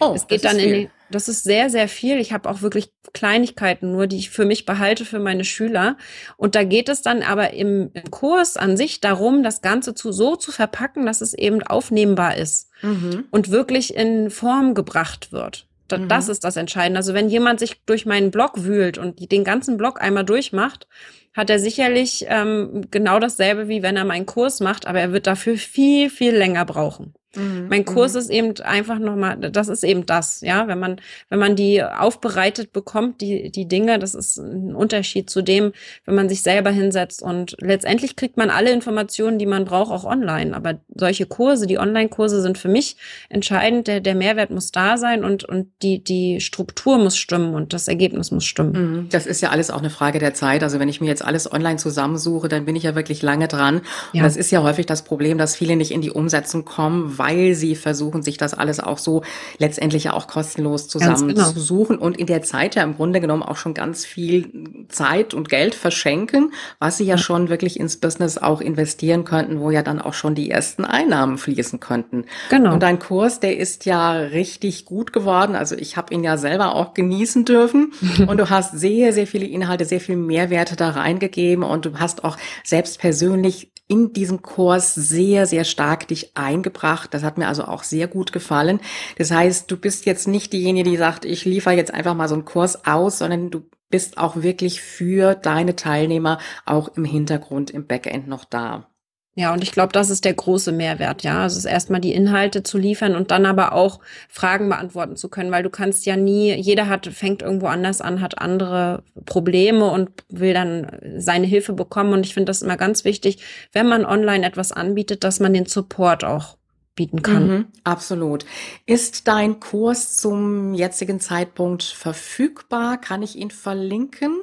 Oh, es geht dann in die, das ist sehr, sehr viel. Ich habe auch wirklich Kleinigkeiten nur, die ich für mich behalte für meine Schüler. Und da geht es dann aber im, im Kurs an sich darum, das Ganze zu so zu verpacken, dass es eben aufnehmbar ist mhm. und wirklich in Form gebracht wird. Da, mhm. Das ist das Entscheidende. Also wenn jemand sich durch meinen Blog wühlt und den ganzen Blog einmal durchmacht, hat er sicherlich ähm, genau dasselbe, wie wenn er meinen Kurs macht, aber er wird dafür viel, viel länger brauchen. Mhm. Mein Kurs mhm. ist eben einfach nochmal, das ist eben das, ja, wenn man, wenn man die aufbereitet bekommt, die, die Dinge, das ist ein Unterschied zu dem, wenn man sich selber hinsetzt und letztendlich kriegt man alle Informationen, die man braucht, auch online. Aber solche Kurse, die Online-Kurse sind für mich entscheidend. Der, der Mehrwert muss da sein und, und die, die Struktur muss stimmen und das Ergebnis muss stimmen. Mhm. Das ist ja alles auch eine Frage der Zeit. Also wenn ich mir jetzt alles online zusammensuche, dann bin ich ja wirklich lange dran. Ja. Und das ist ja häufig das Problem, dass viele nicht in die Umsetzung kommen, weil sie versuchen, sich das alles auch so letztendlich ja auch kostenlos zusammenzusuchen genau. und in der Zeit ja im Grunde genommen auch schon ganz viel Zeit und Geld verschenken, was sie ja, ja schon wirklich ins Business auch investieren könnten, wo ja dann auch schon die ersten Einnahmen fließen könnten. Genau. Und dein Kurs, der ist ja richtig gut geworden. Also ich habe ihn ja selber auch genießen dürfen und du hast sehr, sehr viele Inhalte, sehr viel Mehrwerte da reingegeben und du hast auch selbst persönlich in diesem Kurs sehr, sehr stark dich eingebracht. Das hat mir also auch sehr gut gefallen. Das heißt, du bist jetzt nicht diejenige, die sagt, ich liefere jetzt einfach mal so einen Kurs aus, sondern du bist auch wirklich für deine Teilnehmer auch im Hintergrund, im Backend noch da. Ja, und ich glaube, das ist der große Mehrwert, ja. Also es ist erstmal die Inhalte zu liefern und dann aber auch Fragen beantworten zu können, weil du kannst ja nie, jeder hat, fängt irgendwo anders an, hat andere Probleme und will dann seine Hilfe bekommen. Und ich finde das immer ganz wichtig, wenn man online etwas anbietet, dass man den Support auch bieten kann. Mhm, absolut. Ist dein Kurs zum jetzigen Zeitpunkt verfügbar? Kann ich ihn verlinken?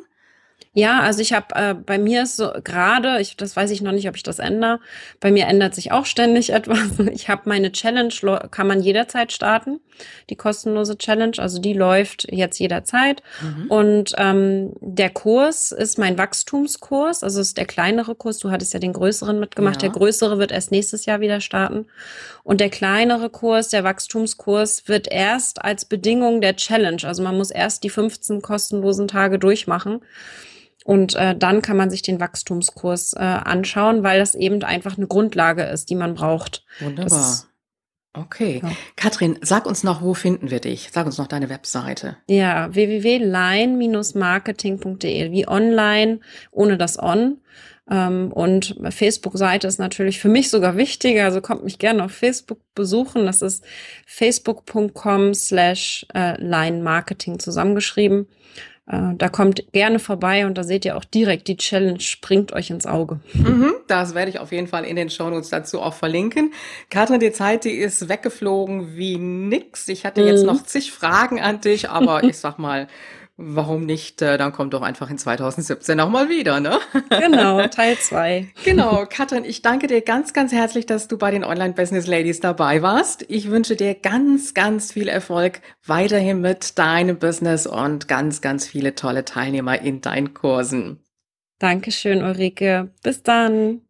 Ja, also ich habe äh, bei mir ist so gerade, ich das weiß ich noch nicht, ob ich das ändere. Bei mir ändert sich auch ständig etwas. Ich habe meine Challenge kann man jederzeit starten, die kostenlose Challenge, also die läuft jetzt jederzeit. Mhm. Und ähm, der Kurs ist mein Wachstumskurs, also ist der kleinere Kurs. Du hattest ja den größeren mitgemacht. Ja. Der größere wird erst nächstes Jahr wieder starten. Und der kleinere Kurs, der Wachstumskurs, wird erst als Bedingung der Challenge, also man muss erst die 15 kostenlosen Tage durchmachen. Und äh, dann kann man sich den Wachstumskurs äh, anschauen, weil das eben einfach eine Grundlage ist, die man braucht. Wunderbar. Das, okay. Ja. Katrin, sag uns noch, wo finden wir dich? Sag uns noch deine Webseite. Ja, www.line-marketing.de, wie online, ohne das On. Ähm, und Facebook-Seite ist natürlich für mich sogar wichtiger, also kommt mich gerne auf Facebook besuchen. Das ist facebook.com slash äh, Line Marketing zusammengeschrieben. Äh, da kommt gerne vorbei und da seht ihr auch direkt, die Challenge springt euch ins Auge. Mhm, das werde ich auf jeden Fall in den Shownotes dazu auch verlinken. Katrin, die Zeit, die ist weggeflogen wie nix. Ich hatte jetzt mhm. noch zig Fragen an dich, aber ich sag mal, warum nicht? Äh, dann kommt doch einfach in 2017 nochmal wieder, ne? Genau, Teil zwei. genau, Katrin, ich danke dir ganz, ganz herzlich, dass du bei den Online Business Ladies dabei warst. Ich wünsche dir ganz, ganz viel Erfolg weiterhin mit deinem Business und ganz, ganz viele tolle Teilnehmer in deinen Kursen. Dankeschön, Ulrike. Bis dann.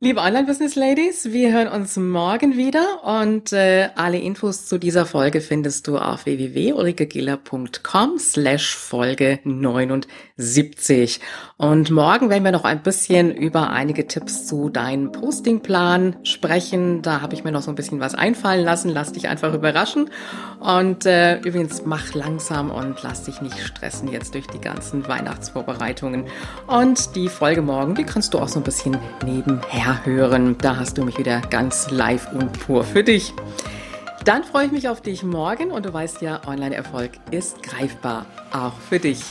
Liebe Online-Business-Ladies, wir hören uns morgen wieder und äh, alle Infos zu dieser Folge findest du auf www.ulrikegiller.com slash Folge 79. Und morgen werden wir noch ein bisschen über einige Tipps zu deinem Postingplan sprechen. Da habe ich mir noch so ein bisschen was einfallen lassen. Lass dich einfach überraschen. Und äh, übrigens, mach langsam und lass dich nicht stressen jetzt durch die ganzen Weihnachtsvorbereitungen. Und die Folge morgen, die kannst du auch so ein bisschen nebenher hören. Da hast du mich wieder ganz live und pur für dich. Dann freue ich mich auf dich morgen und du weißt ja, Online-Erfolg ist greifbar, auch für dich.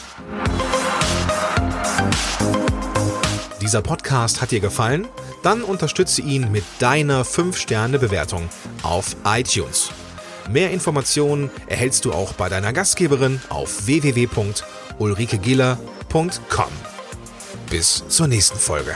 Dieser Podcast hat dir gefallen? Dann unterstütze ihn mit deiner 5-Sterne-Bewertung auf iTunes. Mehr Informationen erhältst du auch bei deiner Gastgeberin auf www.ulrikegiller.com. Bis zur nächsten Folge.